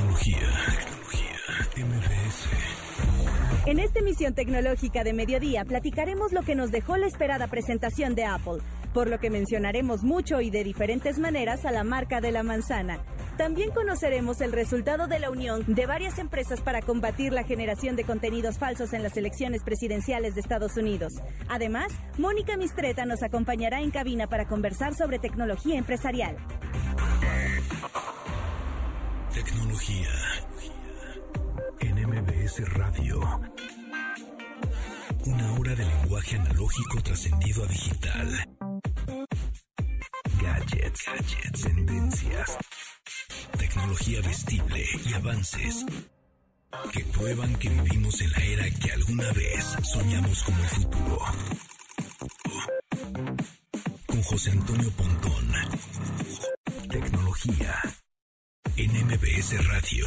Tecnología. En esta emisión tecnológica de mediodía platicaremos lo que nos dejó la esperada presentación de Apple, por lo que mencionaremos mucho y de diferentes maneras a la marca de la manzana. También conoceremos el resultado de la unión de varias empresas para combatir la generación de contenidos falsos en las elecciones presidenciales de Estados Unidos. Además, Mónica Mistreta nos acompañará en cabina para conversar sobre tecnología empresarial. Tecnología. En MBS Radio. Una hora de lenguaje analógico trascendido a digital. Gadgets, gadgets, tendencias. Tecnología vestible y avances que prueban que vivimos en la era que alguna vez soñamos como futuro. Con José Antonio Pontón. Tecnología en Radio.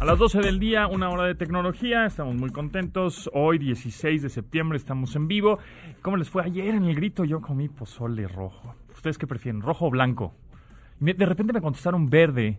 A las 12 del día, una hora de tecnología, estamos muy contentos. Hoy, 16 de septiembre, estamos en vivo. ¿Cómo les fue ayer en el grito? Yo comí pozole rojo. ¿Ustedes qué prefieren, rojo o blanco? De repente me contestaron verde.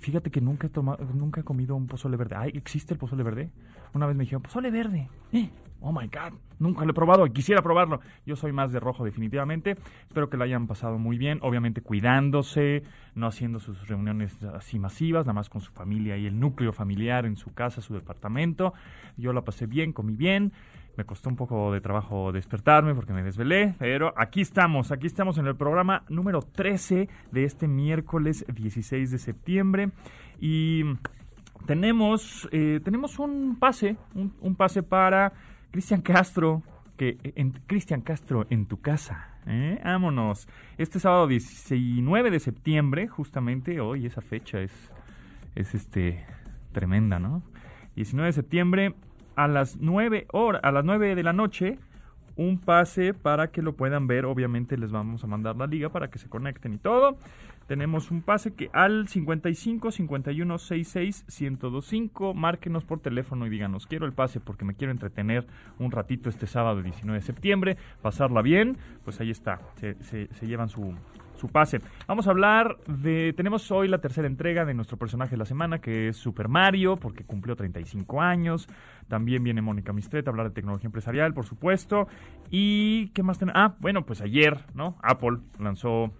Fíjate que nunca he, tomado, nunca he comido un pozole verde. ¿existe el pozole verde? Una vez me dijeron, pozole verde. Eh, Oh my God, nunca lo he probado y quisiera probarlo. Yo soy más de rojo definitivamente. Espero que lo hayan pasado muy bien. Obviamente cuidándose, no haciendo sus reuniones así masivas, nada más con su familia y el núcleo familiar en su casa, su departamento. Yo la pasé bien, comí bien. Me costó un poco de trabajo despertarme porque me desvelé, pero aquí estamos, aquí estamos en el programa número 13 de este miércoles 16 de septiembre y tenemos, eh, tenemos un pase, un, un pase para Cristian Castro, que en Cristian Castro en tu casa. ¿eh? Vámonos. Este sábado 19 de septiembre, justamente hoy esa fecha es, es este tremenda, ¿no? 19 de septiembre a las 9 horas, a las 9 de la noche, un pase para que lo puedan ver. Obviamente les vamos a mandar la liga para que se conecten y todo. Tenemos un pase que al 55 51 66 1025 márquenos por teléfono y díganos, quiero el pase porque me quiero entretener un ratito este sábado 19 de septiembre, pasarla bien, pues ahí está, se, llevan su, su pase. Vamos a hablar de, tenemos hoy la tercera entrega de nuestro personaje de la semana que es Super Mario porque cumplió 35 años. También viene Mónica Mistreta a hablar de tecnología empresarial, por supuesto. ¿Y qué más tenemos? Ah, bueno, pues ayer, ¿no? Apple lanzó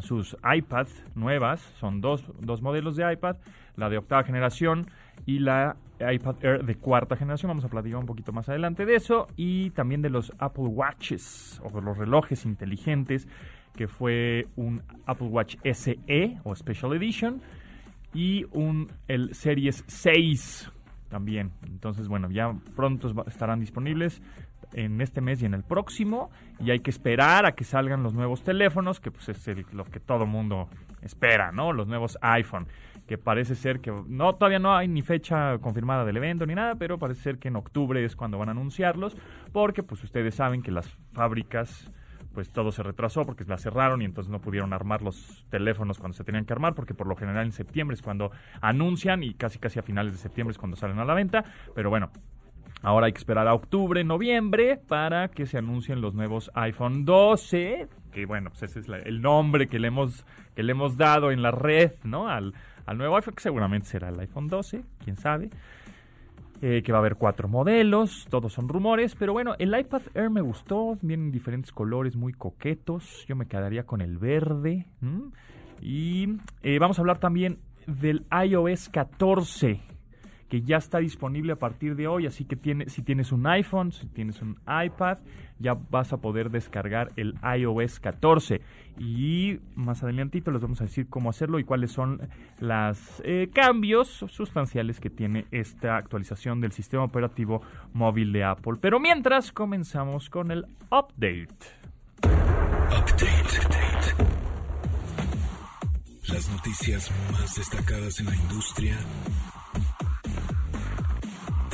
sus iPad nuevas, son dos, dos modelos de iPad, la de octava generación y la iPad Air de cuarta generación. Vamos a platicar un poquito más adelante de eso y también de los Apple Watches o los relojes inteligentes, que fue un Apple Watch SE o Special Edition y un el Series 6 también. Entonces, bueno, ya pronto estarán disponibles en este mes y en el próximo y hay que esperar a que salgan los nuevos teléfonos, que pues es lo que todo mundo espera, ¿no? Los nuevos iPhone, que parece ser que no todavía no hay ni fecha confirmada del evento ni nada, pero parece ser que en octubre es cuando van a anunciarlos, porque pues ustedes saben que las fábricas pues todo se retrasó porque la cerraron y entonces no pudieron armar los teléfonos cuando se tenían que armar, porque por lo general en septiembre es cuando anuncian y casi casi a finales de septiembre es cuando salen a la venta, pero bueno, Ahora hay que esperar a octubre, noviembre para que se anuncien los nuevos iPhone 12, que bueno, pues ese es el nombre que le hemos que le hemos dado en la red, ¿no? Al, nuevo iPhone, que seguramente será el iPhone 12, quién sabe. Eh, que va a haber cuatro modelos, todos son rumores, pero bueno, el iPad Air me gustó, vienen diferentes colores muy coquetos, yo me quedaría con el verde. Y eh, vamos a hablar también del iOS 14, que ya está disponible a partir de hoy, así que tiene, si tienes un iPhone, si tienes un iPad, ya vas a poder descargar el iOS 14. Y más adelantito les vamos a decir cómo hacerlo y cuáles son los cambios sustanciales que tiene esta actualización del sistema operativo móvil de Apple. Pero mientras comenzamos con el update. Update. Las noticias más destacadas en la industria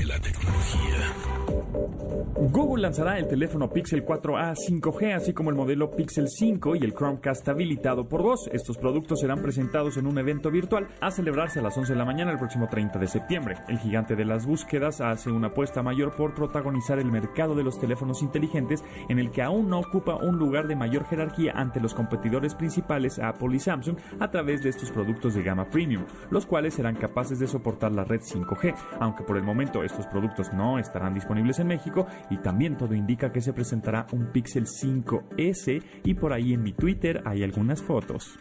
de la tecnología. Google lanzará el teléfono Pixel 4a 5G, así como el modelo Pixel 5 y el Chromecast habilitado por voz. Estos productos serán presentados en un evento virtual a celebrarse a las 11 de la mañana el próximo 30 de septiembre. El gigante de las búsquedas hace una apuesta mayor por protagonizar el mercado de los teléfonos inteligentes en el que aún no ocupa un lugar de mayor jerarquía ante los competidores principales Apple y Samsung a través de estos productos de gama premium, los cuales serán capaces de soportar la red 5G, aunque por el momento estos productos no estarán disponibles México y también todo indica que se presentará un Pixel 5S y por ahí en mi Twitter hay algunas fotos.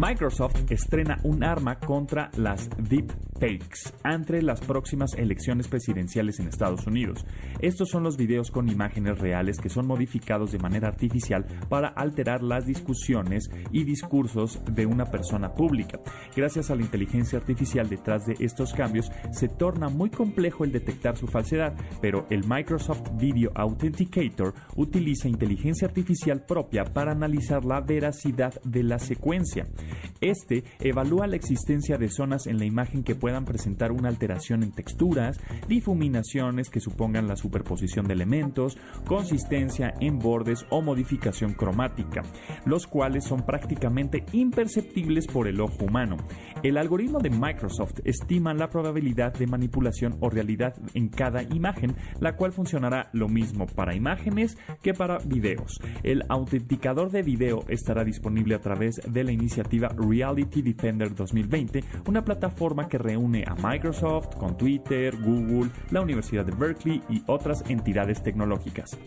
Microsoft estrena un arma contra las deepfakes ante las próximas elecciones presidenciales en Estados Unidos. Estos son los videos con imágenes reales que son modificados de manera artificial para alterar las discusiones y discursos de una persona pública. Gracias a la inteligencia artificial detrás de estos cambios, se torna muy complejo el detectar su falsedad, pero el Microsoft Video Authenticator utiliza inteligencia artificial propia para analizar la veracidad de la secuencia. Este evalúa la existencia de zonas en la imagen que puedan presentar una alteración en texturas, difuminaciones que supongan la superposición de elementos, consistencia en bordes o modificación cromática, los cuales son prácticamente imperceptibles por el ojo humano. El algoritmo de Microsoft estima la probabilidad de manipulación o realidad en cada imagen, la cual funcionará lo mismo para imágenes que para videos. El autenticador de video estará disponible a través de la iniciativa Reality Defender 2020, una plataforma que reúne a Microsoft con Twitter, Google, la Universidad de Berkeley y otras entidades tecnológicas.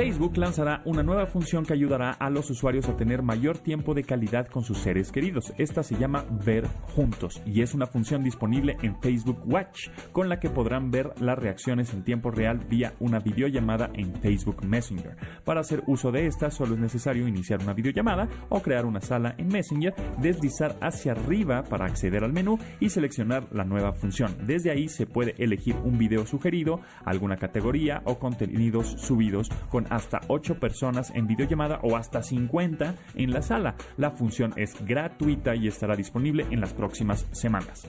Facebook lanzará una nueva función que ayudará a los usuarios a tener mayor tiempo de calidad con sus seres queridos. Esta se llama Ver Juntos y es una función disponible en Facebook Watch con la que podrán ver las reacciones en tiempo real vía una videollamada en Facebook Messenger. Para hacer uso de esta solo es necesario iniciar una videollamada o crear una sala en Messenger, deslizar hacia arriba para acceder al menú y seleccionar la nueva función. Desde ahí se puede elegir un video sugerido, alguna categoría o contenidos subidos con hasta 8 personas en videollamada o hasta 50 en la sala. La función es gratuita y estará disponible en las próximas semanas.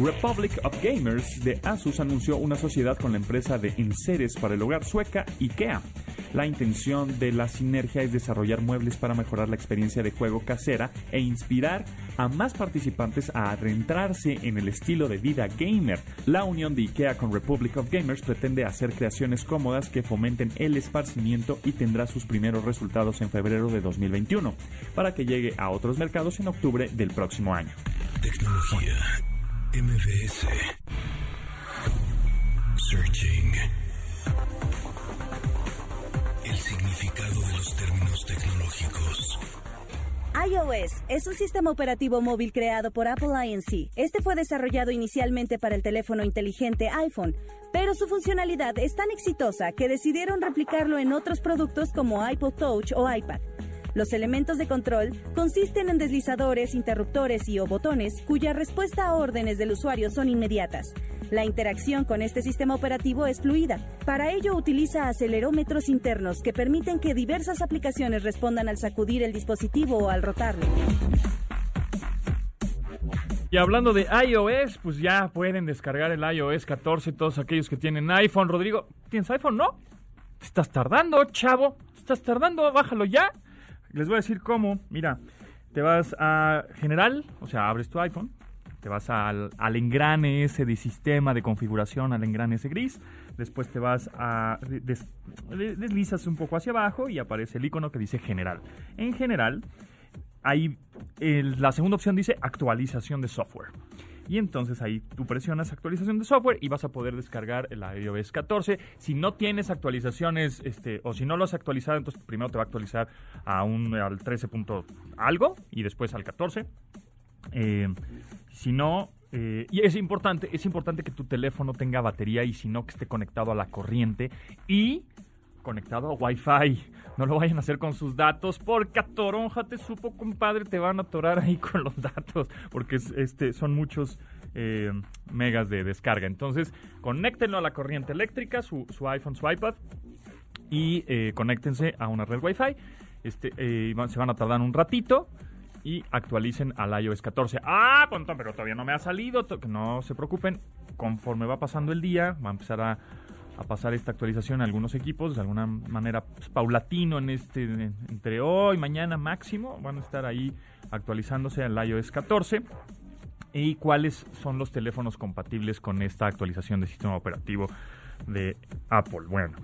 Republic of Gamers de Asus anunció una sociedad con la empresa de enseres para el hogar sueca IKEA. La intención de la sinergia es desarrollar muebles para mejorar la experiencia de juego casera e inspirar a más participantes a adentrarse en el estilo de vida gamer. La unión de IKEA con Republic of Gamers pretende hacer creaciones cómodas que fomenten el esparcimiento y tendrá sus primeros resultados en febrero de 2021, para que llegue a otros mercados en octubre del próximo año. Tecnología. MBS. Searching. iOS es un sistema operativo móvil creado por Apple Inc. Este fue desarrollado inicialmente para el teléfono inteligente iPhone, pero su funcionalidad es tan exitosa que decidieron replicarlo en otros productos como iPod Touch o iPad. Los elementos de control consisten en deslizadores, interruptores y o botones cuya respuesta a órdenes del usuario son inmediatas. La interacción con este sistema operativo es fluida. Para ello utiliza acelerómetros internos que permiten que diversas aplicaciones respondan al sacudir el dispositivo o al rotarlo. Y hablando de iOS, pues ya pueden descargar el iOS 14 todos aquellos que tienen iPhone. Rodrigo, ¿tienes iPhone? ¿No? ¿Te estás tardando, chavo? ¿Te estás tardando? Bájalo ya. Les voy a decir cómo. Mira, te vas a General, o sea, abres tu iPhone, te vas al, engrane ese de sistema de configuración, al engrane ese gris. Después te vas a. des- deslizas un poco hacia abajo y aparece el icono que dice General. En General, ahí la segunda opción dice actualización de software. Y entonces ahí tú presionas actualización de software y vas a poder descargar el iOS 14. Si no tienes actualizaciones, este, o si no lo has actualizado, entonces primero te va a actualizar a un, al 13 punto algo y después al 14. Eh, si no, eh, y es importante, es importante que tu teléfono tenga batería y si no que esté conectado a la corriente y conectado a Wi-Fi. No lo vayan a hacer con sus datos porque a toronja te supo, compadre, te van a atorar ahí con los datos porque es- este, son muchos eh, megas de descarga. Entonces, conéctenlo a la corriente eléctrica, su, su iPhone, su iPad y eh, conéctense a una red Wi-Fi este, eh, se van a tardar un ratito y actualicen al iOS 14. Ah, pues, pero todavía no me ha salido. No se preocupen. Conforme va pasando el día, va a empezar a, pasar esta actualización a algunos equipos de alguna manera pues, paulatino en este entre hoy, mañana máximo. Van a estar ahí actualizándose al iOS 14 y cuáles son los teléfonos compatibles con esta actualización de sistema operativo de Apple. Bueno,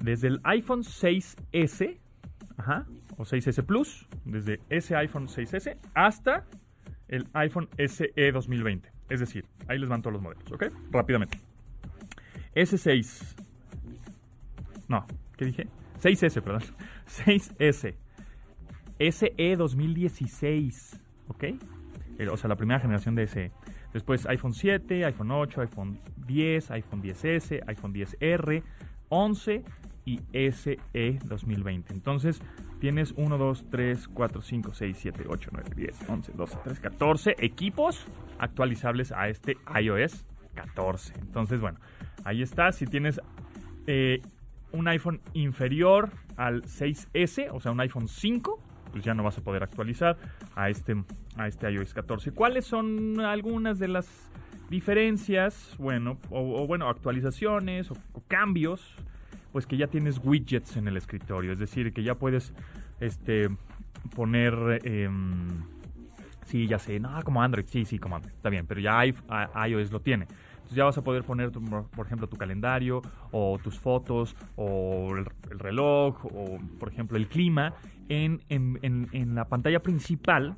desde el iPhone 6S o 6S Plus, desde ese iPhone 6S hasta el iPhone SE 2020. Es decir, ahí les van todos los modelos, ¿ok? Rápidamente. S6. No, ¿qué dije? 6S, perdón. 6S. SE 2016, ¿ok? o sea, la primera generación de SE. Después iPhone 7, iPhone 8, iPhone 10, iPhone 10S, iPhone 10R, 11 y SE 2020. Entonces, tienes 1, 2, 3, 4, 5, 6, 7, 8, 9, 10, 11, 12, 13, 14 equipos actualizables a este iOS 14. Entonces, bueno, ahí está. Si tienes eh, un iPhone inferior al 6S, o sea, un iPhone 5, pues ya no vas a poder actualizar a este, a este iOS 14. ¿Cuáles son algunas de las diferencias? Bueno, o, bueno, actualizaciones o, cambios, pues que ya tienes widgets en el escritorio, es decir, que ya puedes este, poner... Em, sí, ya sé, no, como Android, sí, sí, como Android, está bien, pero ya iOS lo tiene. Entonces ya vas a poder poner, por ejemplo, tu calendario o tus fotos o el, reloj o, por ejemplo, el clima en, en, la pantalla principal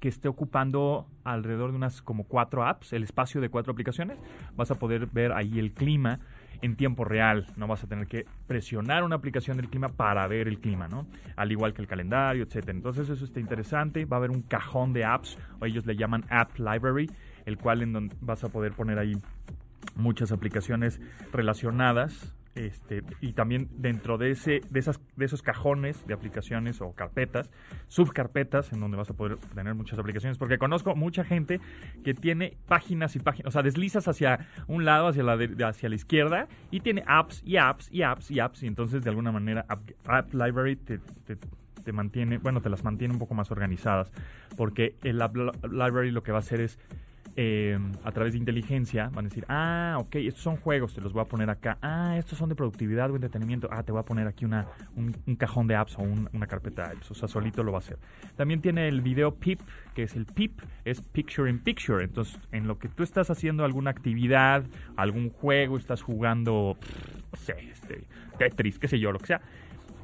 que esté ocupando alrededor de unas como cuatro apps, el espacio de cuatro aplicaciones. Vas a poder ver ahí el clima en tiempo real. No vas a tener que presionar una aplicación del clima para ver el clima, ¿no? Al igual que el calendario, etcétera. Entonces eso está interesante. Va a haber un cajón de apps, o ellos le llaman App Library, el cual en donde vas a poder poner ahí muchas aplicaciones relacionadas este, y también dentro de ese de esas de esos cajones de aplicaciones o carpetas subcarpetas en donde vas a poder tener muchas aplicaciones porque conozco mucha gente que tiene páginas y páginas o sea deslizas hacia un lado hacia la hacia la izquierda y tiene apps y apps y apps y apps y entonces de alguna manera App, Library te, te mantiene bueno te las mantiene un poco más organizadas porque el App Library lo que va a hacer es eh, a través de inteligencia van a decir, ah, ok, estos son juegos, te los voy a poner acá. Ah, estos son de productividad o entretenimiento. Ah, te voy a poner aquí una, un, cajón de apps o una carpeta de apps. O sea, solito lo va a hacer. También tiene el video PIP, que es el PIP, es Picture in Picture. Entonces, en lo que tú estás haciendo alguna actividad, algún juego, estás jugando, no sé, este, Tetris, qué sé yo, lo que sea,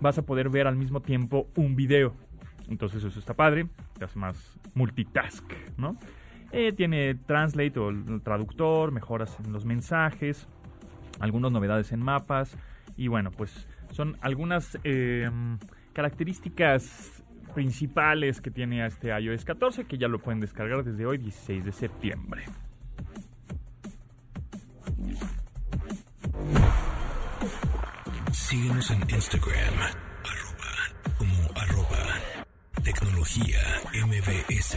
vas a poder ver al mismo tiempo un video. Entonces, eso está padre, te hace más multitask, ¿no? Eh, tiene Translate o traductor, mejoras en los mensajes, algunas novedades en mapas y bueno, pues son algunas em, características principales que tiene este iOS 14 que ya lo pueden descargar desde hoy 16 de septiembre. Síguenos en Instagram, como arroba tecnología mbs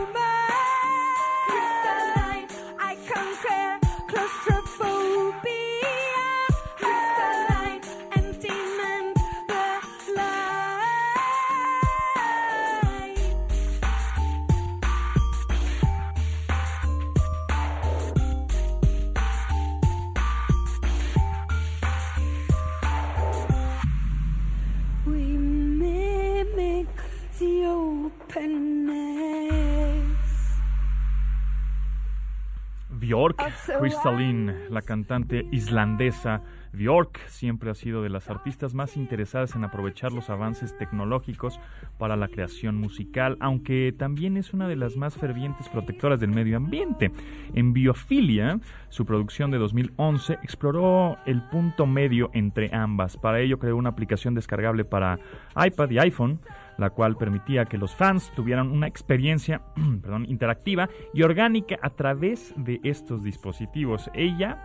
Crystalline, la cantante islandesa Bjork, siempre ha sido de las artistas más interesadas en aprovechar los avances tecnológicos para la creación musical, aunque también es una de las más fervientes protectoras del medio ambiente. En Biofilia, su producción de 2011 exploró el punto medio entre ambas. Para ello creó una aplicación descargable para iPad y iPhone la cual permitía que los fans tuvieran una experiencia perdón, interactiva y orgánica a través de estos dispositivos. Ella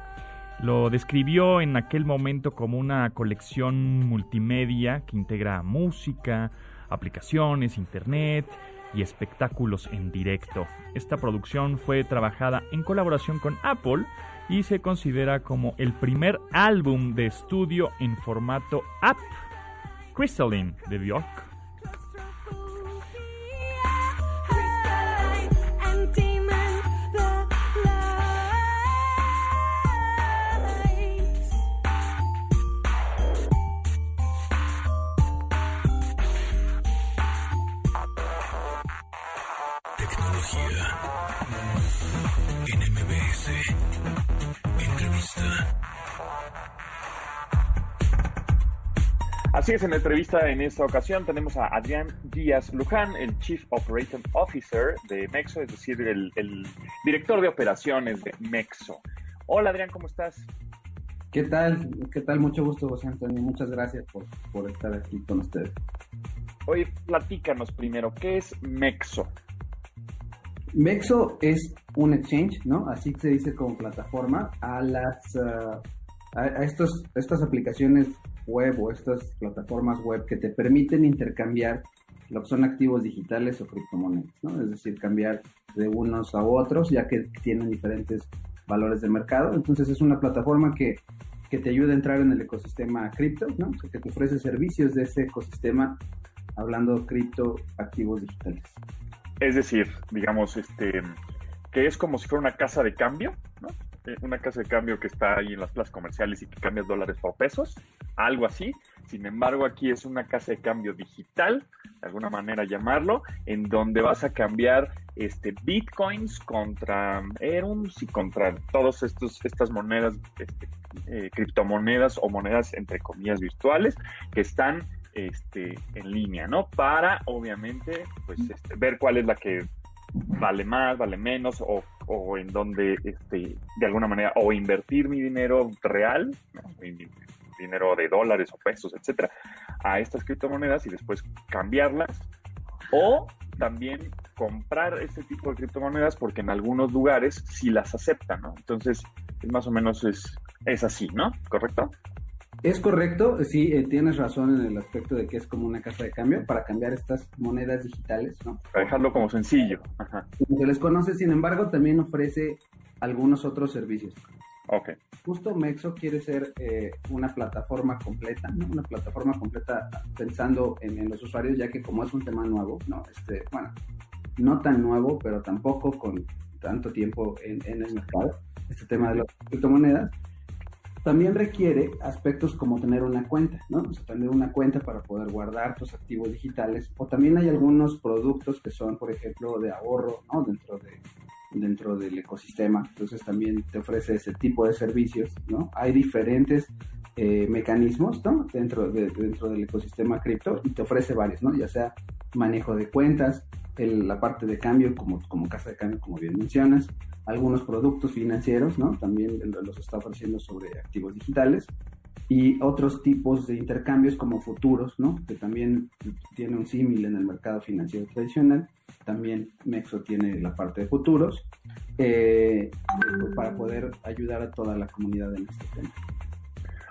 lo describió en aquel momento como una colección multimedia que integra música, aplicaciones, internet, y espectáculos en directo. Esta producción fue trabajada en colaboración con Apple y se considera como el primer álbum de estudio en formato app. Crystalline de Bjork Así es, en la entrevista en esta ocasión tenemos a Adrián Díaz Luján, el Chief Operating Officer de Mexo, es decir, el, director de operaciones de Mexo. Hola Adrián, ¿cómo estás? ¿Qué tal? ¿Qué tal? Mucho gusto, José Antonio. Muchas gracias por, por estar aquí con ustedes. Oye, platícanos primero, ¿qué es Mexo? Mexo es un exchange, ¿no? Así se dice como plataforma a las uh, a, estos, estas aplicaciones web o estas plataformas web que te permiten intercambiar lo que son activos digitales o criptomonedas, ¿no? Es decir, cambiar de unos a otros, ya que tienen diferentes valores de mercado. Entonces es una plataforma que, que te ayuda a entrar en el ecosistema cripto, ¿no? que te ofrece servicios de ese ecosistema, hablando cripto activos digitales. Es decir, digamos, este, que es como si fuera una casa de cambio, ¿no? Una casa de cambio que está ahí en las plazas comerciales y que cambias dólares por pesos, algo así. Sin embargo, aquí es una casa de cambio digital, de alguna manera llamarlo, en donde vas a cambiar este bitcoins contra Erums y contra todas estas monedas, este, eh, criptomonedas o monedas entre comillas virtuales que están este, en línea, ¿no? Para obviamente pues este, ver cuál es la que vale más, vale menos, o, o en donde, este, de alguna manera, o invertir mi dinero real, mi, dinero de dólares o pesos, etcétera, a estas criptomonedas y después cambiarlas, o también comprar este tipo de criptomonedas porque en algunos lugares sí las aceptan, ¿no? Entonces, más o menos es, es así, ¿no? ¿Correcto? Es correcto, sí, eh, tienes razón en el aspecto de que es como una casa de cambio para cambiar estas monedas digitales, ¿no? Para dejarlo como sencillo. Ajá. Se les conoce, sin embargo, también ofrece algunos otros servicios. Ok. Justo Mexo quiere ser eh, una plataforma completa, ¿no? Una plataforma completa pensando en, los usuarios, ya que como es un tema nuevo, ¿no? Este, bueno, no tan nuevo, pero tampoco con tanto tiempo en, en el mercado, este tema de las criptomonedas, también requiere aspectos como tener una cuenta, ¿no? O sea, tener una cuenta para poder guardar tus activos digitales. O también hay algunos productos que son, por ejemplo, de ahorro, ¿no? Dentro de dentro del ecosistema. Entonces también te ofrece ese tipo de servicios, ¿no? Hay diferentes eh, mecanismos, ¿no? Dentro, de, dentro del ecosistema cripto y te ofrece varios, ¿no? Ya sea manejo de cuentas, la parte de cambio como, como casa de cambio, como bien mencionas, algunos productos financieros, ¿no? También los está ofreciendo sobre activos digitales y otros tipos de intercambios como futuros, ¿no? Que también tiene un símil en el mercado financiero tradicional. También Mexo tiene la parte de futuros eh, para poder ayudar a toda la comunidad en este tema.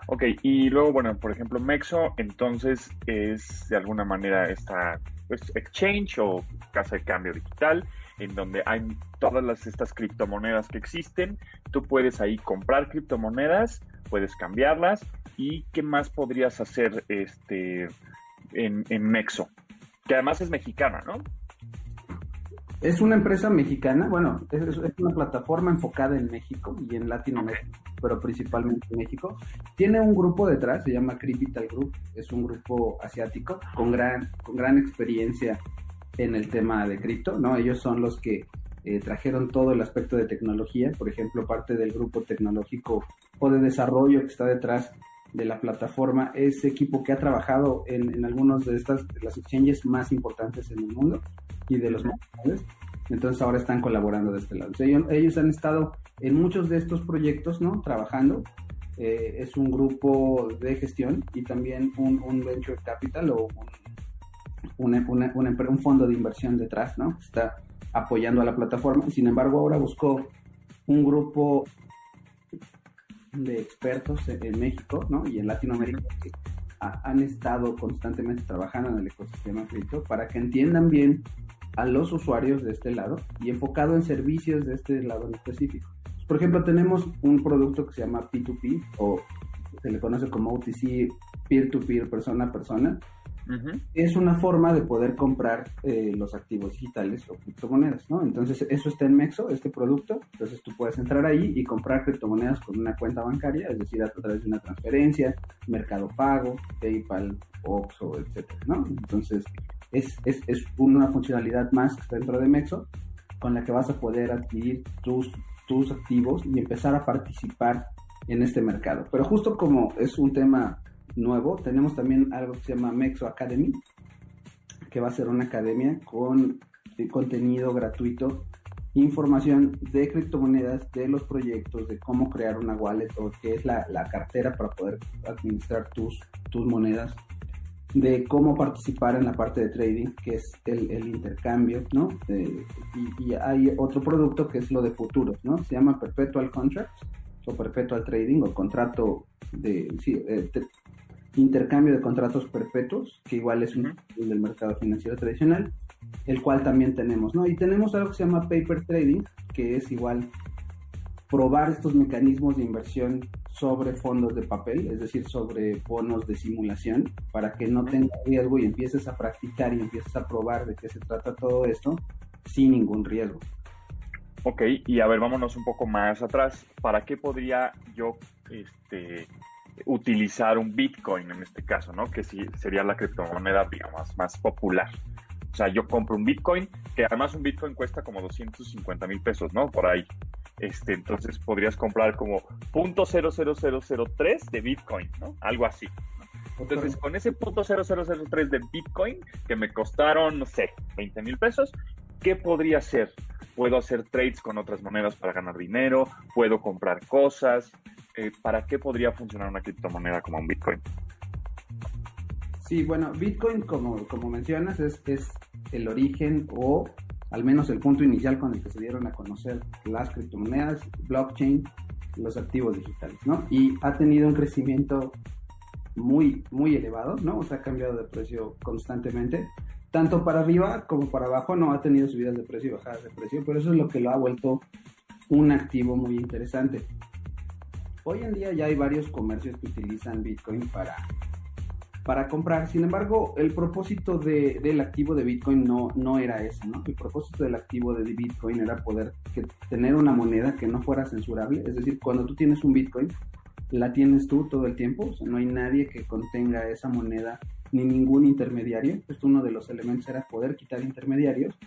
Ok, y luego, bueno, por ejemplo, Mexo entonces es de alguna manera esta pues, exchange o casa de cambio digital en donde hay todas las, estas criptomonedas que existen. Tú puedes ahí comprar criptomonedas, puedes cambiarlas y qué más podrías hacer este en, en Nexo, que además es mexicana, ¿no? Es una empresa mexicana, bueno, es, una plataforma enfocada en México y en Latinoamérica, pero principalmente en México. Tiene un grupo detrás, se llama Cryptal Group, es un grupo asiático con gran, con gran experiencia en el tema de cripto, ¿no? Ellos son los que eh, trajeron todo el aspecto de tecnología, por ejemplo, parte del grupo tecnológico o de desarrollo que está detrás de la plataforma, es equipo que ha trabajado en, en algunos de estas, las exchanges más importantes en el mundo y de los más grandes. Entonces ahora están colaborando de este lado. ellos, han estado en muchos de estos proyectos, ¿no? Trabajando. Eh, es un grupo de gestión y también un, un venture capital o un un fondo de inversión detrás, ¿no? Está apoyando a la plataforma. Sin embargo, ahora buscó un grupo de expertos en México, ¿no? Y en Latinoamérica que han estado constantemente trabajando en el ecosistema cripto para que entiendan bien a los usuarios de este lado y enfocado en servicios de este lado en específico. Por ejemplo, tenemos un producto que se llama P2P o se le conoce como OTC, peer-to-peer, persona a persona. Es una forma de poder comprar eh, los activos digitales o criptomonedas, ¿no? Entonces, eso está en Mexo, este producto. Entonces, tú puedes entrar ahí y comprar criptomonedas con una cuenta bancaria, es decir, a través de una transferencia, Mercado Pago, PayPal, Oxxo, etcétera, ¿no? Entonces, es, es, es una funcionalidad más que está dentro de Mexo con la que vas a poder adquirir tus, tus activos y empezar a participar en este mercado. Pero justo como es un tema nuevo, tenemos también algo que se llama Mexo Academy, que va a ser una academia con contenido gratuito, información de criptomonedas, de los proyectos, de cómo crear una wallet o qué es la, cartera para poder administrar tus, tus monedas, de cómo participar en la parte de trading, que es el, intercambio, ¿no? y, hay otro producto que es lo de futuros, ¿no? Se llama Perpetual Contracts o Perpetual Trading o contrato de, eh, intercambio de contratos perpetuos, que igual es un del mercado financiero tradicional, el cual también tenemos, ¿no? Y tenemos algo que se llama paper trading, que es igual probar estos mecanismos de inversión sobre fondos de papel, es decir, sobre bonos de simulación, para que no tengas riesgo y empieces a practicar y empieces a probar de qué se trata todo esto sin ningún riesgo. Ok, y a ver, vámonos un poco más atrás. ¿Para qué podría yo este, utilizar un Bitcoin en este caso, ¿no? Que sí sería la criptomoneda, digamos, más popular. O sea, yo compro un Bitcoin, que además un Bitcoin cuesta como 250 mil pesos, ¿no? Por ahí. Este, entonces podrías comprar como .00003 de Bitcoin, ¿no? Algo así. Entonces, con ese .0003 de Bitcoin, que me costaron, no sé, 20 mil pesos, ¿qué podría hacer? Puedo hacer trades con otras monedas para ganar dinero, puedo comprar cosas, eh, ¿para qué podría funcionar una criptomoneda como un Bitcoin? Sí, bueno, Bitcoin, como, como mencionas, es, es el origen o al menos el punto inicial con el que se dieron a conocer las criptomonedas, blockchain, los activos digitales, ¿no? Y ha tenido un crecimiento muy, muy elevado, ¿no? O sea, ha cambiado de precio constantemente, tanto para arriba como para abajo, no ha tenido subidas de precio y bajadas de precio, pero eso es lo que lo ha vuelto un activo muy interesante. Hoy en día ya hay varios comercios que utilizan Bitcoin para, para comprar. Sin embargo, el propósito del activo de Bitcoin no, no era ese, ¿no? El propósito del activo de Bitcoin era poder tener una moneda que no fuera censurable. Es decir, cuando tú tienes un Bitcoin, la tienes tú todo el tiempo. O sea, no hay nadie que contenga esa moneda ni ningún intermediario. Esto uno de los elementos era poder quitar intermediarios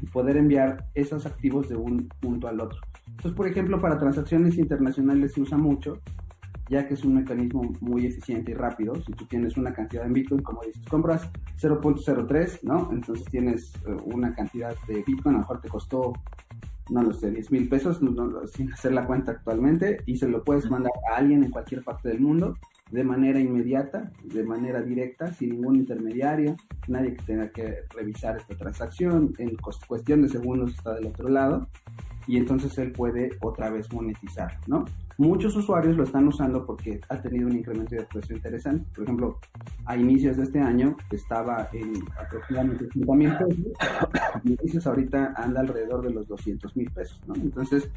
y poder enviar esos activos de un punto al otro. Entonces, por ejemplo, para transacciones internacionales se usa mucho, ya que es un mecanismo muy eficiente y rápido. Si tú tienes una cantidad en Bitcoin, como dices, compras 0.03, ¿no? Entonces tienes eh, una cantidad de Bitcoin, a lo mejor te costó, no lo sé, 10 mil pesos, sin hacer la cuenta actualmente, y se lo puedes mandar a alguien en cualquier parte del mundo de manera inmediata, de manera directa, sin ningún intermediario, nadie que tenga que revisar esta transacción, en cuestión de segundos está del otro lado y entonces él puede otra vez monetizar, ¿no? Muchos usuarios lo están usando porque ha tenido un incremento de precio interesante. Por ejemplo, a inicios de este año estaba en aproximadamente 5 mil pesos. Inicios ahorita anda alrededor de los 200 mil pesos, ¿no? Entonces,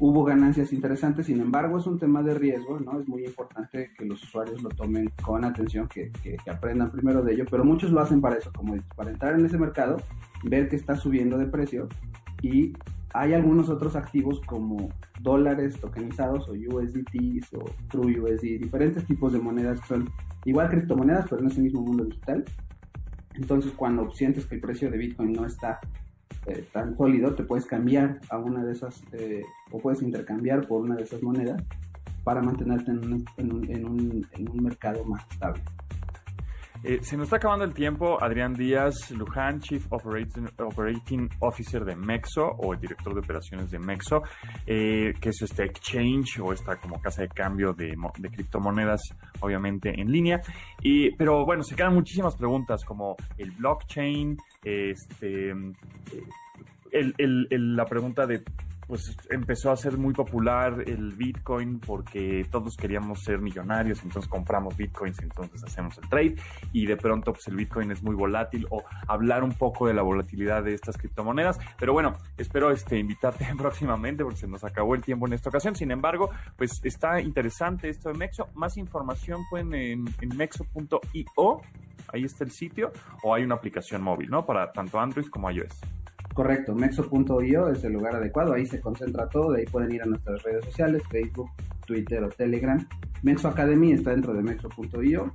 hubo ganancias interesantes, sin embargo es un tema de riesgo, ¿no? Es muy importante que los usuarios lo tomen con atención, que, que, aprendan primero de ello, pero muchos lo hacen para eso, como para entrar en ese mercado, ver que está subiendo de precio y hay algunos otros activos como dólares tokenizados o USDTs o True USD, diferentes tipos de monedas que son igual criptomonedas, pero en ese mismo mundo digital. Entonces, cuando sientes que el precio de Bitcoin no está eh, tan sólido, te puedes cambiar a una de esas, eh, o puedes intercambiar por una de esas monedas para mantenerte en un mercado más estable. Eh, se nos está acabando el tiempo. Adrián Díaz Luján, Chief Operating, Officer de Mexo o el director de operaciones de Mexo, eh, que es este exchange o esta como casa de cambio de, criptomonedas, obviamente en línea. Y, pero bueno, se quedan muchísimas preguntas como el blockchain, este, la pregunta de pues empezó a ser muy popular el Bitcoin porque todos queríamos ser millonarios, entonces compramos Bitcoins, entonces hacemos el trade y de pronto pues el Bitcoin es muy volátil o hablar un poco de la volatilidad de estas criptomonedas. Pero bueno, espero este, invitarte próximamente porque se nos acabó el tiempo en esta ocasión. Sin embargo, pues está interesante esto de Mexo. Más información pueden en, en mexo.io, ahí está el sitio, o hay una aplicación móvil, ¿no? Para tanto Android como iOS. Correcto, mexo.io es el lugar adecuado, ahí se concentra todo, de ahí pueden ir a nuestras redes sociales, Facebook, Twitter o Telegram. Mexo Academy está dentro de mexo.io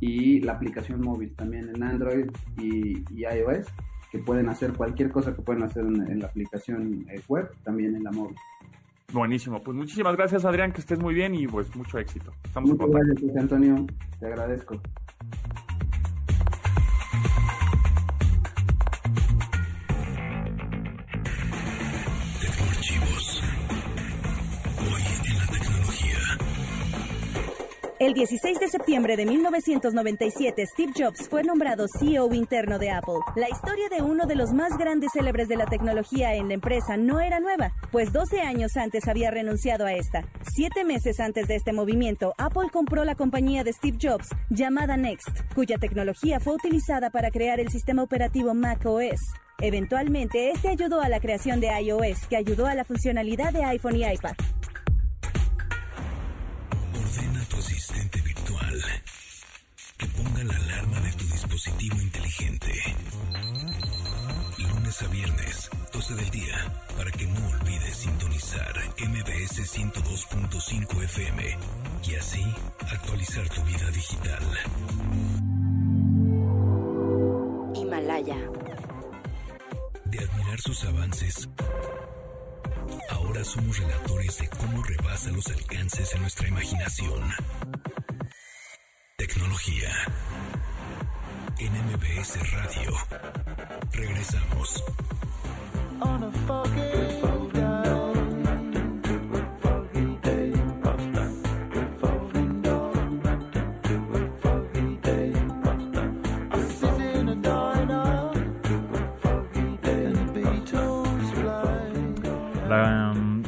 y la aplicación móvil también en Android y, iOS, que pueden hacer cualquier cosa que pueden hacer en, la aplicación eh, web, también en la móvil. Buenísimo, pues muchísimas gracias Adrián, que estés muy bien y pues mucho éxito. Estamos Muchas gracias Antonio, te agradezco. El 16 de septiembre de 1997, Steve Jobs fue nombrado CEO interno de Apple. La historia de uno de los más grandes célebres de la tecnología en la empresa no era nueva, pues 12 años antes había renunciado a esta. Siete meses antes de este movimiento, Apple compró la compañía de Steve Jobs, llamada Next, cuya tecnología fue utilizada para crear el sistema operativo macOS. Eventualmente, este ayudó a la creación de iOS, que ayudó a la funcionalidad de iPhone y iPad. Lunes a viernes, 12 del día, para que no olvides sintonizar MBS 102.5 FM y así actualizar tu vida digital. Himalaya. De admirar sus avances Ahora somos relatores de cómo rebasa los alcances de nuestra imaginación. Tecnología. En MBS Radio. Regresamos.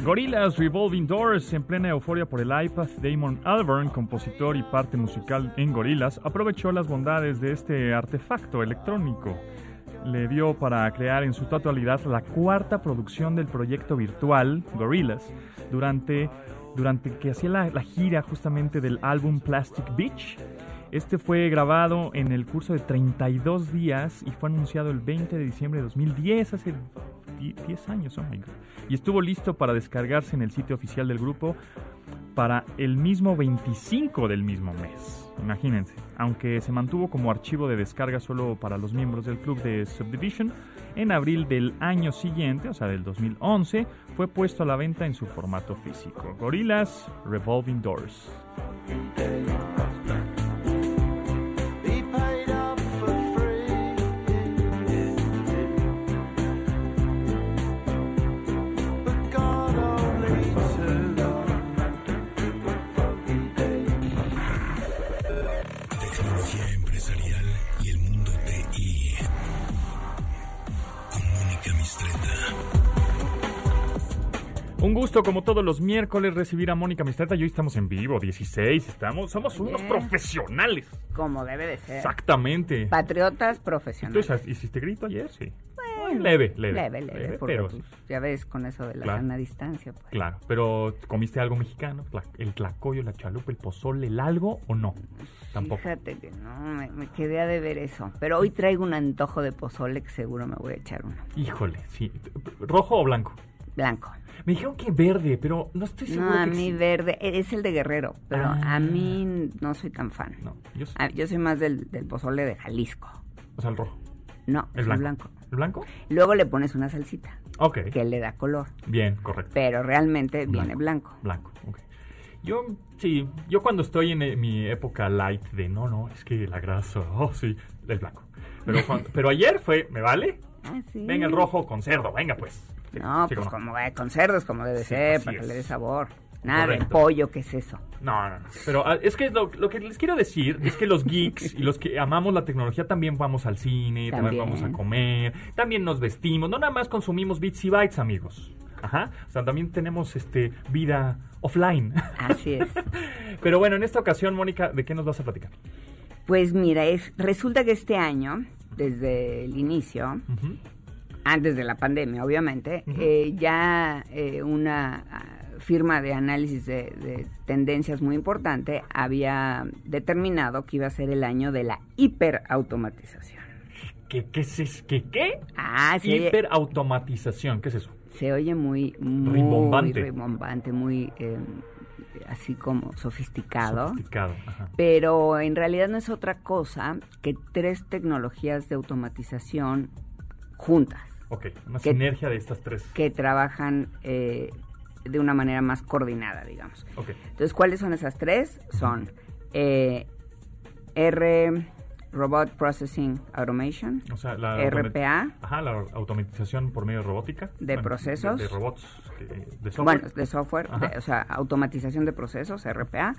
Gorillaz Revolving Doors, en plena euforia por el iPad, Damon Albarn, compositor y parte musical en Gorillaz, aprovechó las bondades de este artefacto electrónico. Le dio para crear en su totalidad la cuarta producción del proyecto virtual Gorillaz durante, durante que hacía la, la gira justamente del álbum Plastic Beach. Este fue grabado en el curso de 32 días y fue anunciado el 20 de diciembre de 2010, hace 10 años, oh my God. Y estuvo listo para descargarse en el sitio oficial del grupo para el mismo 25 del mismo mes. Imagínense, aunque se mantuvo como archivo de descarga solo para los miembros del club de Subdivision, en abril del año siguiente, o sea del 2011, fue puesto a la venta en su formato físico. Gorillas Revolving Doors. Gusto, como todos los miércoles, recibir a Mónica Mistreta. Y hoy estamos en vivo, 16. Estamos, somos unos profesionales. Como debe de ser. Exactamente. Patriotas profesionales. ¿Tú hiciste grito ayer? Sí. leve, leve. Leve, leve. pero, pues, ya ves, con eso de la sana distancia. Pues. Claro, pero ¿comiste algo mexicano? ¿El tlacoyo, la chalupa, el pozole, el algo o no? Tampoco. Fíjate que no, me, me, quedé a de ver eso. Pero hoy traigo un antojo de pozole que seguro me voy a echar uno. Híjole, sí. ¿Rojo o blanco? Blanco. Me dijeron que verde, pero no estoy seguro. No, a mí verde, es el de Guerrero, pero a ah. mí no soy tan fan. No, yo, soy... yo soy más del, pozole de Jalisco. O sea, el rojo. No, el blanco. ¿El blanco? Luego le pones una salsita. Ok. Que le da color. Bien, correcto. Pero realmente viene blanco. Blanco, ok. Yo, sí, yo cuando estoy en eh, mi época light de no, no, es que la grasa, oh, sí, el blanco. Pero, pero ayer fue, ¿me vale? Ah, sí. Venga el rojo con cerdo, venga pues. No, pues como va con cerdos, como debe ser, para que le dé sabor. Nada de pollo, ¿qué es eso? No, no, no. Pero ah, es que lo, que les quiero decir es que los geeks y los que amamos la tecnología también vamos al cine, también, vamos a comer, también nos vestimos, no nada más consumimos bits y bytes, amigos. Ajá. O sea, también tenemos este vida offline. Así es. Pero bueno, en esta ocasión, Mónica, ¿de qué nos vas a platicar? Pues mira, es, resulta que este año, desde el inicio, antes de la pandemia, obviamente, eh, ya eh, una ah, firma de análisis de, tendencias muy importante había determinado que iba a ser el año de la hiperautomatización. ¿Qué, qué es ¿Qué qué? Ah, sí. Hiperautomatización, ¿qué es eso? Se oye muy, muy rimbombante, muy eh, así como sofisticado. Sofisticado, ajá. Pero en realidad no es otra cosa que tres tecnologías de automatización juntas. Ok, una sinergia de estas tres. Que trabajan eh, de una manera más coordinada, digamos. Entonces, ¿cuáles son esas tres? Son eh, R, Robot Processing Automation, o sea, la RPA. Ajá, la automatización por medio de robótica. De procesos. De, robots, de software. Bueno, de software, o sea, automatización de procesos, RPA.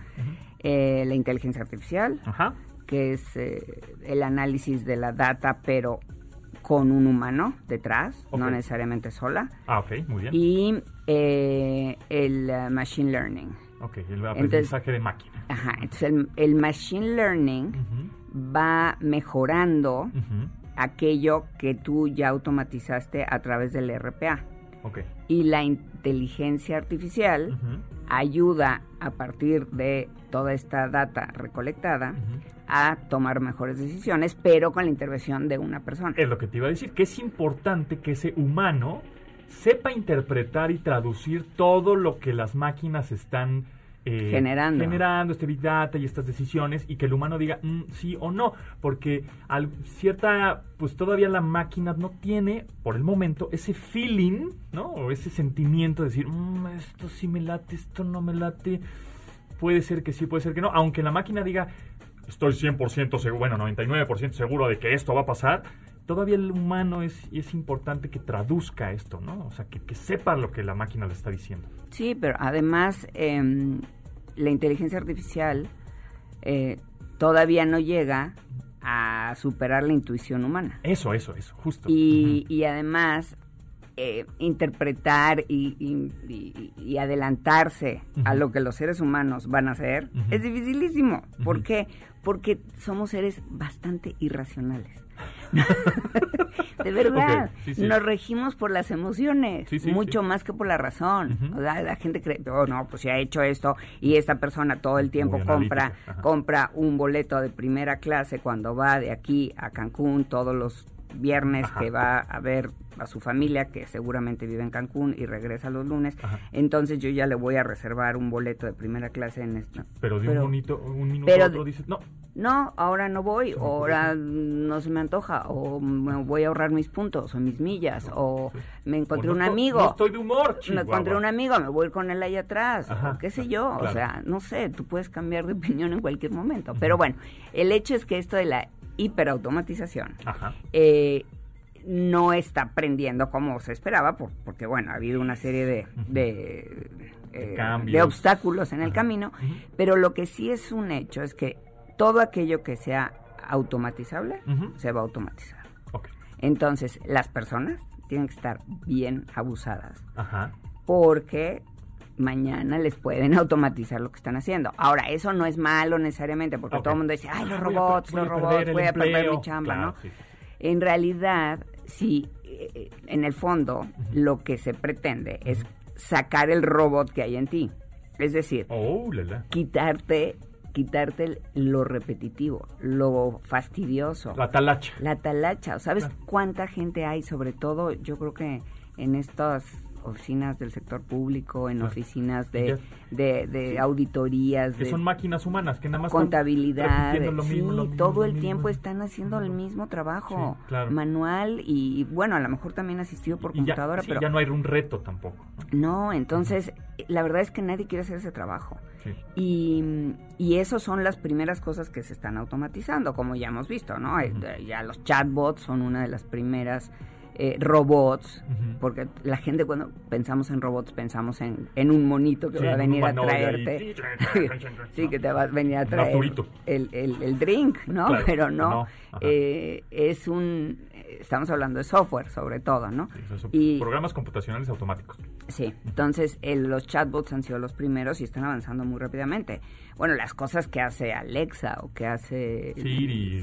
Eh, la inteligencia artificial, Ajá. que es eh, el análisis de la data, pero con un humano detrás, no necesariamente sola. Ah, ok, muy bien. Y eh, el uh, Machine Learning. Ok, el aprendizaje de máquina. Ajá, entonces el, Machine Learning va mejorando aquello que tú ya automatizaste a través del RPA. Okay. Y la inteligencia artificial ayuda a partir de toda esta data recolectada a tomar mejores decisiones, pero con la intervención de una persona. Es lo que te iba a decir, que es importante que ese humano sepa interpretar y traducir todo lo que las máquinas están eh, generando. generando este big data y estas decisiones y que el humano diga mm, sí o no, porque al, cierta, pues todavía la máquina no tiene por el momento ese feeling, ¿no? O ese sentimiento de decir, mm, esto sí me late, esto no me late, puede ser que sí, puede ser que no, aunque la máquina diga, estoy 100% seguro, bueno, 99% seguro de que esto va a pasar, todavía el humano es, es importante que traduzca esto, ¿no? O sea, que, sepa lo que la máquina le está diciendo. Sí, pero además em, la inteligencia artificial eh, todavía no llega a superar la intuición humana. Eso, eso, eso, justo. Y, y además eh, interpretar y, adelantarse a lo que los seres humanos van a hacer es dificilísimo. ¿Por qué? Porque somos seres bastante irracionales. de verdad, nos regimos por las emociones, mucho más que por la razón. la gente cree, oh no, pues si ha hecho esto y esta persona todo el tiempo compra, compra un boleto de primera clase cuando va de aquí a Cancún todos los viernes que va a ver a su familia, que seguramente vive en Cancún y regresa los lunes. Entonces yo ya le voy a reservar un boleto de primera clase en esta. Pero de un, bonito, un minuto a otro dices, no. No, ahora no voy, ahora no se me antoja, o me voy a ahorrar mis puntos, o mis millas, o me encontré un amigo. No estoy de humor, Me encontré un amigo, me voy con él ahí atrás, o qué sé yo, o sea, no sé, tú puedes cambiar de opinión en cualquier momento. Pero bueno, el hecho es que esto de la hiperautomatización. Eh, no está aprendiendo como se esperaba, porque bueno, ha habido una serie de, de, eh, obstáculos en el camino, pero lo que sí es un hecho es que todo aquello que sea automatizable se va a automatizar. Entonces, las personas tienen que estar bien abusadas. Porque mañana les pueden automatizar lo que están haciendo. Ahora, eso no es malo necesariamente, porque todo el mundo dice, ay, los robots, los robots, voy a perder mi chamba, ¿no? En realidad, sí, eh, en el fondo, lo que se pretende es sacar el robot que hay en ti. Es decir, oh, quitarte quitarte lo repetitivo, lo fastidioso. La talacha. La talacha. ¿Sabes cuánta gente hay? Sobre todo, yo creo que en estas oficinas del sector público, en oficinas de, de, auditorías. Que son máquinas humanas, que nada más contabilidad. sí, todo el tiempo están haciendo el mismo trabajo manual y, bueno, a lo mejor también asistido por computadora, pero ya no hay un reto tampoco. No, entonces la verdad es que nadie quiere hacer ese trabajo. Y, y eso son las primeras cosas que se están automatizando, como ya hemos visto, ¿no? Eh, ya los chatbots son una de las primeras eh, robots, porque la gente cuando pensamos en robots pensamos en, en un monito que va a venir a traerte. sí, que te va a venir a traer el, el, el, drink, ¿no? Pero no, eh, es un estamos hablando de software sobre todo, ¿no? y, programas computacionales automáticos. Sí, entonces los chatbots han sido los primeros y están avanzando muy rápidamente. Bueno, las cosas que hace Alexa o que hace Siri,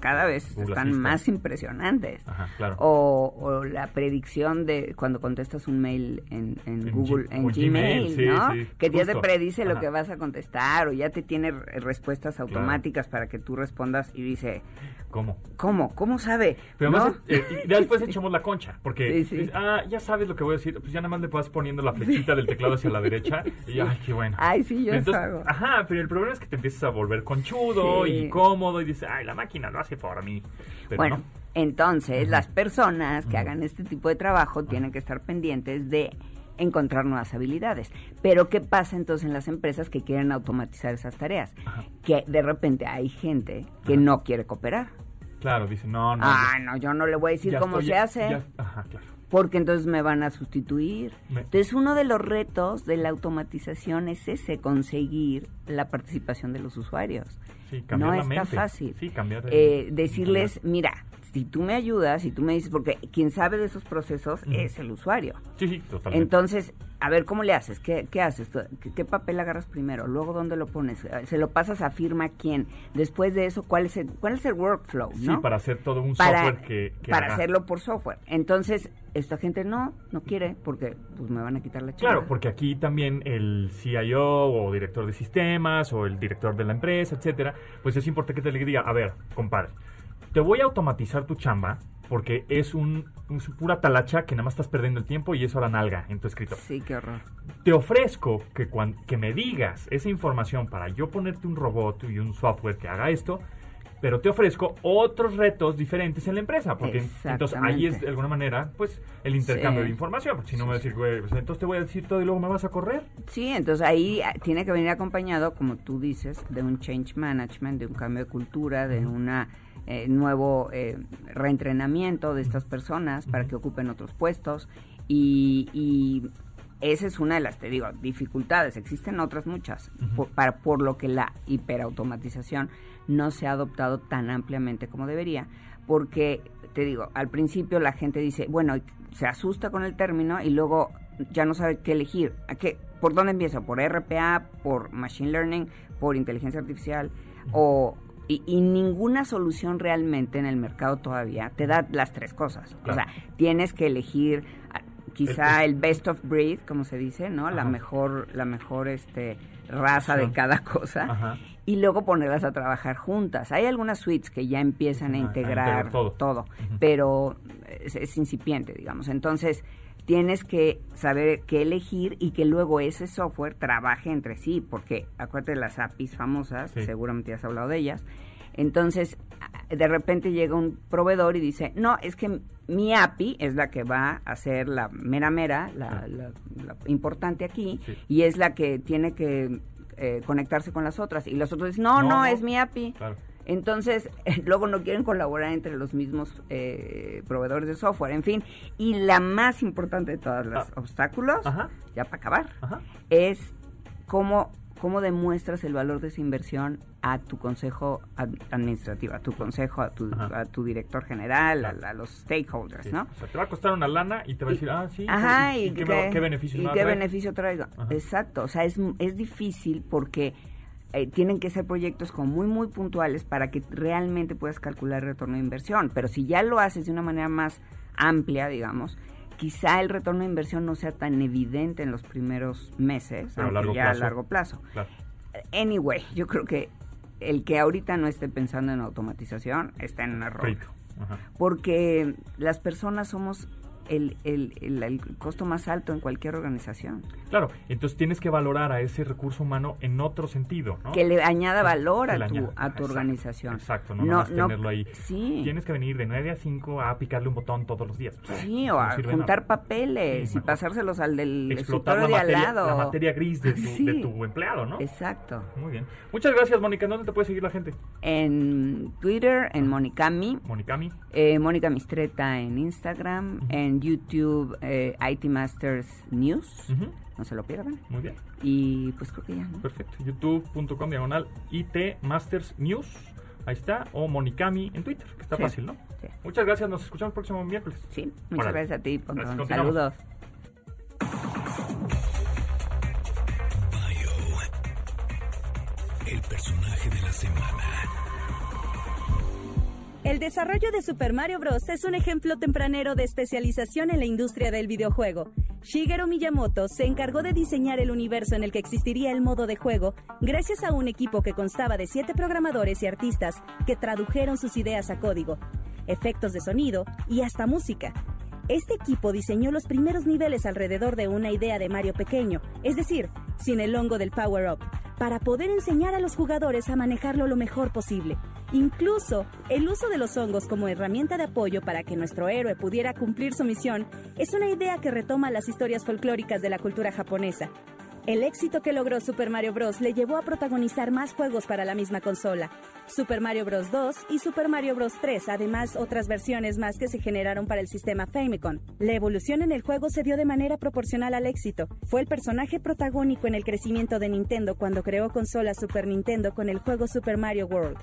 cada vez están más impresionantes. Ajá, claro. o, la predicción de cuando contestas un mail en, Google, en Gmail, ¿no? que ya te predice lo que vas a contestar o ya te tiene respuestas automáticas para que tú respondas y dice, ¿cómo? ¿Cómo? ¿Cómo sabe? Pero además, eh, después echamos la concha, porque, ah, ya sabes lo que voy a decir, pues ya nada más le vas poniendo la flechita del teclado hacia la derecha y, ay, qué bueno. Ay, sí, yo Ajá, pero el problema es que te empiezas a volver conchudo y cómodo y dices, ay, la máquina lo hace por mí. bueno, entonces las personas que hagan este tipo de trabajo tienen que estar pendientes de encontrar nuevas habilidades. Pero ¿qué pasa entonces en las empresas que quieren automatizar esas tareas? Que de repente hay gente que no quiere cooperar. Claro, dice, no, no. Ah, no, yo no le voy a decir cómo se hace. ajá, claro porque entonces me van a sustituir. Entonces uno de los retos de la automatización es ese, conseguir la participación de los usuarios. no está fácil. Eh, decirles, mira, si tú me ayudas, si tú me dices, porque quien sabe de esos procesos es el usuario. Sí, sí, totalmente. Entonces, a ver, ¿cómo le haces? ¿Qué, haces? ¿Qué, papel agarras primero? Luego, ¿dónde lo pones? ¿Se lo pasas a firma quién? Después de eso, ¿cuál es el, cuál es el workflow? Sí, para hacer todo un software que, Para hacerlo por software. Entonces, esta gente no, no quiere porque pues me van a quitar la chica. Claro, porque aquí también el CIO o director de sistemas o el director de la empresa, etcétera, pues es importante que te le diga, a ver, compadre, te voy a automatizar tu chamba porque es un, pura talacha que nada más estás perdiendo el tiempo y eso la nalga en tu escrito. Sí, qué horror. Te ofrezco que, que me digas esa información para yo ponerte un robot y un software que haga esto, pero te ofrezco otros retos diferentes en la empresa, porque entonces ahí es de alguna manera, pues, el intercambio de información, porque si no me vas a decir, güey, pues, entonces te voy a decir todo y luego me vas a correr. Sí, entonces ahí ah, tiene que venir acompañado, como tú dices, de un change management, de un cambio de cultura, de una eh, nuevo eh, reentrenamiento de estas personas para que ocupen otros puestos y, y esa es una de las, te digo, dificultades. Existen otras muchas, por, para, por lo que la hiperautomatización no se ha adoptado tan ampliamente como debería, porque, te digo, al principio la gente dice, bueno, se asusta con el término y luego ya no sabe qué elegir. ¿A qué, ¿Por dónde empieza? ¿Por RPA? ¿Por Machine Learning? ¿Por inteligencia artificial? O, y, ninguna solución realmente en el mercado todavía te da las tres cosas. O sea, tienes que elegir ah, quizá el, best of breed, como se dice, ¿no? La mejor, la mejor este raza de cada cosa. Y luego ponerlas a trabajar juntas. Hay algunas suites que ya empiezan a, integrar, todo, pero es, incipiente, digamos. Entonces, tienes que saber qué elegir y que luego ese software trabaje entre sí, porque acuérdate de las APIs famosas, seguramente ya has hablado de ellas. Entonces, de repente llega un proveedor y dice, no, es que mi API es la que va a ser la mera mera, la, importante aquí, y es la que tiene que eh, conectarse con las otras. Y los otros dicen, no, no, es mi API. Entonces, luego no quieren colaborar entre los mismos eh, proveedores de software, en fin. Y la más importante de todos los ah. obstáculos, ya para acabar, es cómo ¿Cómo demuestras el valor de esa inversión a tu consejo administrativo, a tu consejo, a tu, a tu director general, a, los stakeholders, ¿no? O sea, te va a costar una lana y te va a decir, ah, sí, ajá, y, qué, beneficio, y qué beneficio traigo. Exacto, o sea, es, es difícil porque eh, tienen que ser proyectos como muy, muy puntuales para que realmente puedas calcular el retorno de inversión. Pero si ya lo haces de una manera más amplia, digamos, quizá el retorno de inversión no sea tan evidente en los primeros meses, a largo ya a largo plazo. Anyway, yo creo que el que ahorita no esté pensando en automatización está en un error. Porque las personas somos el, el, el, costo más alto en cualquier organización. Claro, entonces tienes que valorar a ese recurso humano en otro sentido, ¿no? Que le añada valor a, tu, a tu organización. Exacto, no, no tenerlo ahí. Sí. Tienes que venir de 9 a 5 a picarle un botón todos los días. sí, o a juntar papeles y pasárselos al del escritorio de al lado. La materia gris de tu, de tu empleado, ¿no? Exacto. Muy bien. Muchas gracias, Mónica. ¿Dónde te puede seguir la gente? En Twitter, en Monicami. Monicami. Eh, Mónica Mistreta en Instagram, en YouTube, eh, IT Masters News. No se lo pierdan. Muy bien. Y pues creo que ya, ¿no? Perfecto. YouTube.com diagonal IT Masters News. Ahí está. O Monicami en Twitter, que está fácil, ¿no? Sí. Muchas gracias. Nos escuchamos el próximo miércoles. Sí. Muchas gracias a ti, Saludos. el personaje de la semana. El desarrollo de Super Mario Bros. es un ejemplo tempranero de especialización en la industria del videojuego. Shigeru Miyamoto se encargó de diseñar el universo en el que existiría el modo de juego gracias a un equipo que constaba de siete programadores y artistas que tradujeron sus ideas a código, efectos de sonido y hasta música. Este equipo diseñó los primeros niveles alrededor de una idea de Mario pequeño, es decir, sin el hongo del Power Up, para poder enseñar a los jugadores a manejarlo lo mejor posible. Incluso el uso de los hongos como herramienta de apoyo para que nuestro héroe pudiera cumplir su misión es una idea que retoma las historias folclóricas de la cultura japonesa. El éxito que logró Super Mario Bros. le llevó a protagonizar más juegos para la misma consola, Super Mario Bros. 2 y Super Mario Bros. 3, además otras versiones más que se generaron para el sistema Famicom. La evolución en el juego se dio de manera proporcional al éxito. Fue el personaje protagónico en el crecimiento de Nintendo cuando creó consola Super Nintendo con el juego Super Mario World.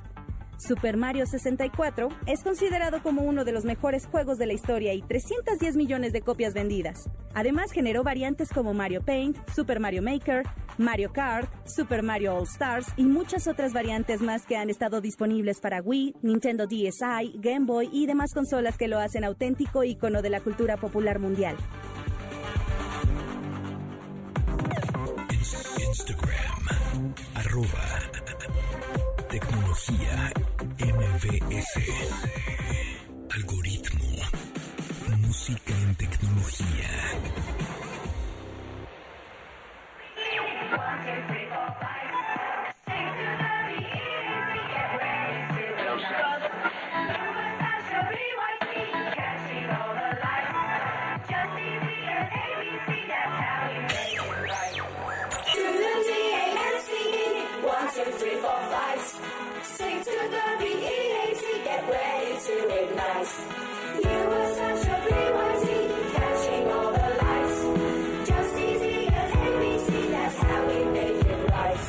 Super Mario 64 es considerado como uno de los mejores juegos de la historia y 310 millones de copias vendidas. Además generó variantes como Mario Paint, Super Mario Maker, Mario Kart, Super Mario All Stars y muchas otras variantes más que han estado disponibles para Wii, Nintendo DSi, Game Boy y demás consolas que lo hacen auténtico icono de la cultura popular mundial. Instagram, Tecnología MBS. Algoritmo. Música en tecnología. doing nice. You were such a BYZ, catching all the lights. Just easy as ABC, that's how we made it right.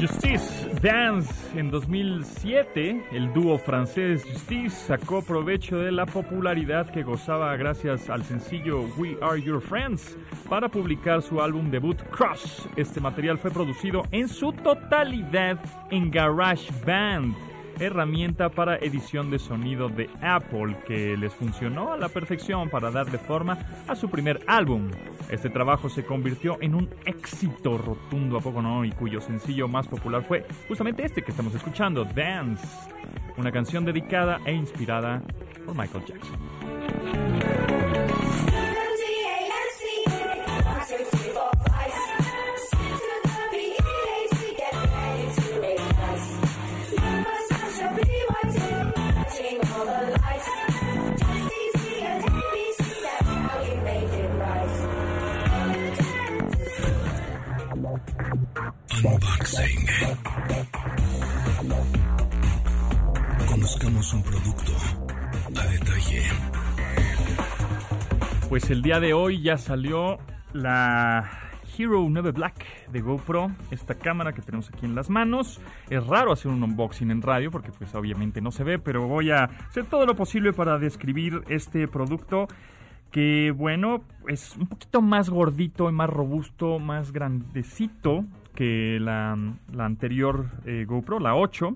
Justice, dance. En 2007, el dúo francés Justice sacó provecho de la popularidad que gozaba gracias al sencillo We Are Your Friends para publicar su álbum debut Cross. Este material fue producido en su totalidad en GarageBand herramienta para edición de sonido de Apple que les funcionó a la perfección para darle forma a su primer álbum. Este trabajo se convirtió en un éxito rotundo, ¿a poco no? Y cuyo sencillo más popular fue justamente este que estamos escuchando, Dance, una canción dedicada e inspirada por Michael Jackson. Pues el día de hoy ya salió la Hero 9 Black de GoPro, esta cámara que tenemos aquí en las manos. Es raro hacer un unboxing en radio porque pues obviamente no se ve, pero voy a hacer todo lo posible para describir este producto que bueno, es un poquito más gordito y más robusto, más grandecito que la, anterior eh, GoPro, la 8.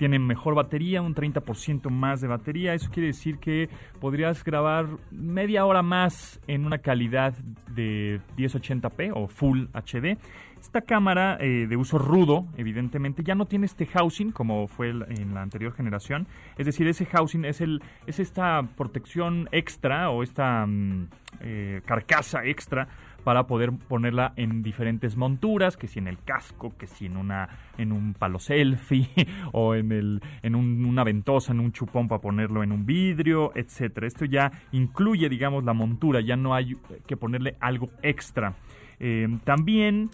Tiene mejor batería, un 30% más de batería. Eso quiere decir que podrías grabar media hora más en una calidad de 1080p o Full HD. Esta cámara eh, de uso rudo, evidentemente, ya no tiene este housing como fue en la anterior generación. Es decir, ese housing es, el, es esta protección extra o esta mm, eh, carcasa extra para poder ponerla en diferentes monturas, que si en el casco, que si en una en un palo selfie o en el en una ventosa, en un chupón para ponerlo en un vidrio, etcétera. Esto ya incluye, digamos, la montura, ya no hay que ponerle algo extra. Eh, también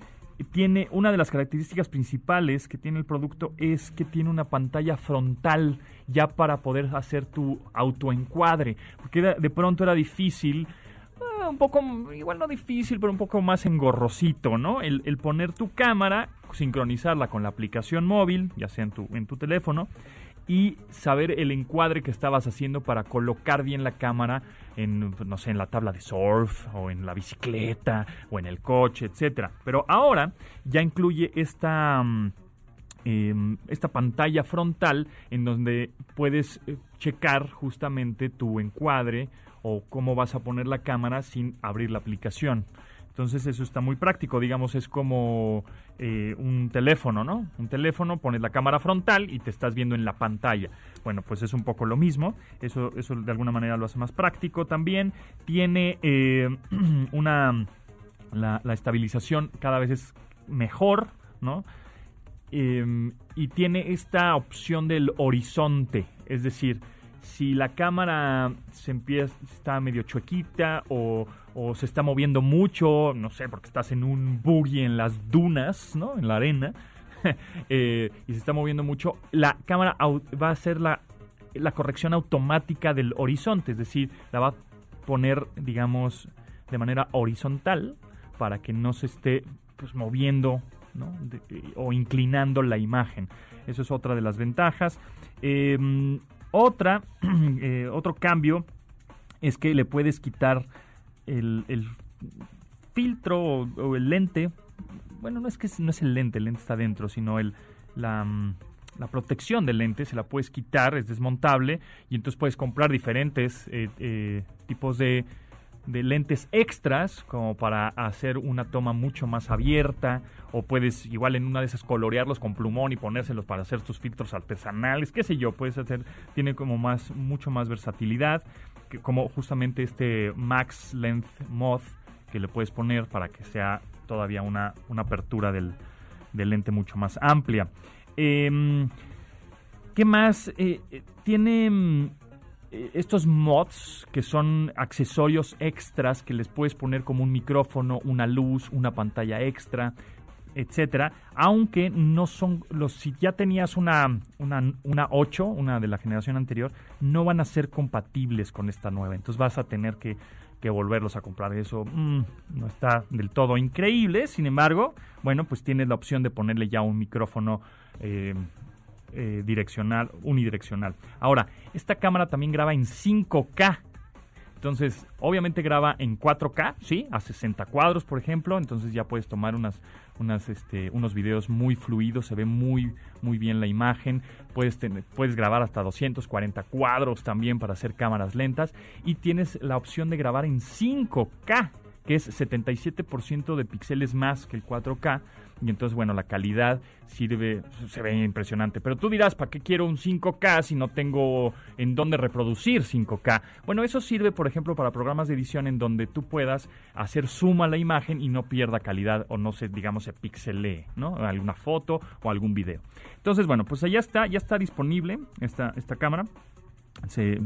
tiene una de las características principales que tiene el producto es que tiene una pantalla frontal ya para poder hacer tu autoencuadre, porque de pronto era difícil un poco, igual no difícil, pero un poco más engorrosito, ¿no? El, poner tu cámara, sincronizarla con la aplicación móvil, ya sea en tu, en tu teléfono, y saber el encuadre que estabas haciendo para colocar bien la cámara en, no sé, en la tabla de surf, o en la bicicleta, o en el coche, etcétera. Pero ahora ya incluye esta... Mm, em, esta pantalla frontal en donde puedes eh, checar justamente tu encuadre o cómo vas a poner la cámara sin abrir la aplicación. Entonces eso está muy práctico, digamos, es como eh, un teléfono, ¿no? Un teléfono, pones la cámara frontal y te estás viendo en la pantalla. Bueno, pues es un poco lo mismo, eso, eso de alguna manera lo hace más práctico también. Tiene eh, una, la, estabilización cada vez es mejor, ¿no? Em, y tiene esta opción del horizonte, es decir, si la cámara se empieza, está medio chuequita o, se está moviendo mucho, no sé, porque estás en un buggy en las dunas, ¿no? En la arena, eh, y se está moviendo mucho, la cámara va a hacer la, la corrección automática del horizonte, es decir, la va a poner, digamos, de manera horizontal para que no se esté pues, moviendo o inclinando la imagen. Eso es otra de las ventajas. Eh, otra, eh, otro cambio es que le puedes quitar el, filtro o, el lente. Bueno, no es que no es el lente, el lente está dentro, sino el, la, mm, la protección del lente se la puedes quitar, es desmontable y entonces puedes comprar diferentes eh, eh, tipos de lentes extras como para hacer una toma mucho más abierta o puedes igual en una de esas colorearlos con plumón y ponérselos para hacer tus filtros artesanales, qué sé yo, puedes hacer, tiene como más, mucho más versatilidad, como justamente este Max Length Moth que le puedes poner para que sea todavía una, una apertura del, lente mucho más amplia. Em, ¿Qué más? Eh, eh, tiene mm, eh, estos mods que son accesorios extras que les puedes poner como un micrófono, una luz, una pantalla extra, etcétera, aunque no son los si ya tenías una, una, una 8, una de la generación anterior, no van a ser compatibles con esta nueva. Entonces vas a tener que, que volverlos a comprar. Eso mm, no está del todo increíble. Sin embargo, bueno, pues tienes la opción de ponerle ya un micrófono eh, eh, direccional, unidireccional. Ahora, esta cámara también graba en 5K. Entonces, obviamente graba en 4K, ¿sí? A 60 cuadros, por ejemplo. Entonces ya puedes tomar unas, unas, este, unos videos muy fluidos, se ve muy, muy bien la imagen. Puedes, tener, puedes grabar hasta 240 cuadros también para hacer cámaras lentas. Y tienes la opción de grabar en 5K, que es 77% de píxeles más que el 4K y entonces, bueno, la calidad sirve, se ve impresionante. Pero tú dirás, ¿para qué quiero un 5K si no tengo en dónde reproducir 5K? Bueno, eso sirve, por ejemplo, para programas de edición en donde tú puedas hacer suma la imagen y no pierda calidad o no se, digamos, se pixelee, ¿no? Alguna foto o algún video. Entonces, bueno, pues allá está, ya está disponible esta, esta cámara. Se,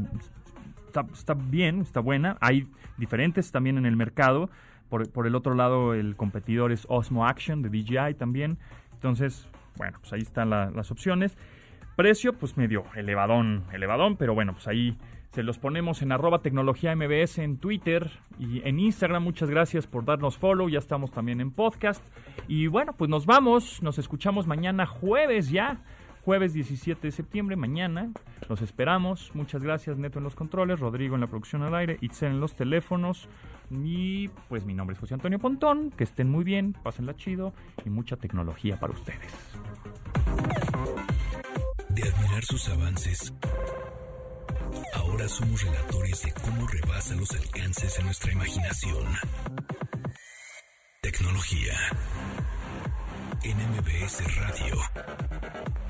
está, está bien, está buena. Hay diferentes también en el mercado. Por, el otro lado, el competidor es Osmo Action de DJI también. Entonces, bueno, pues ahí están las opciones. Precio, pues medio elevadón, elevadón, pero bueno, pues ahí se los ponemos en arroba tecnología MBS en Twitter y en Instagram. Muchas gracias por darnos follow. Ya estamos también en podcast. Y bueno, pues nos vamos. Nos escuchamos mañana jueves ya jueves 17 de septiembre, mañana. Los esperamos. Muchas gracias, Neto en los controles, Rodrigo en la producción al aire, Itzel en los teléfonos. Y pues mi nombre es José Antonio Pontón. Que estén muy bien, pásenla chido y mucha tecnología para ustedes. De documentar sus avances, ahora somos relatores de cómo rebasa los alcances de nuestra imaginación. Tecnología. NMBS Radio.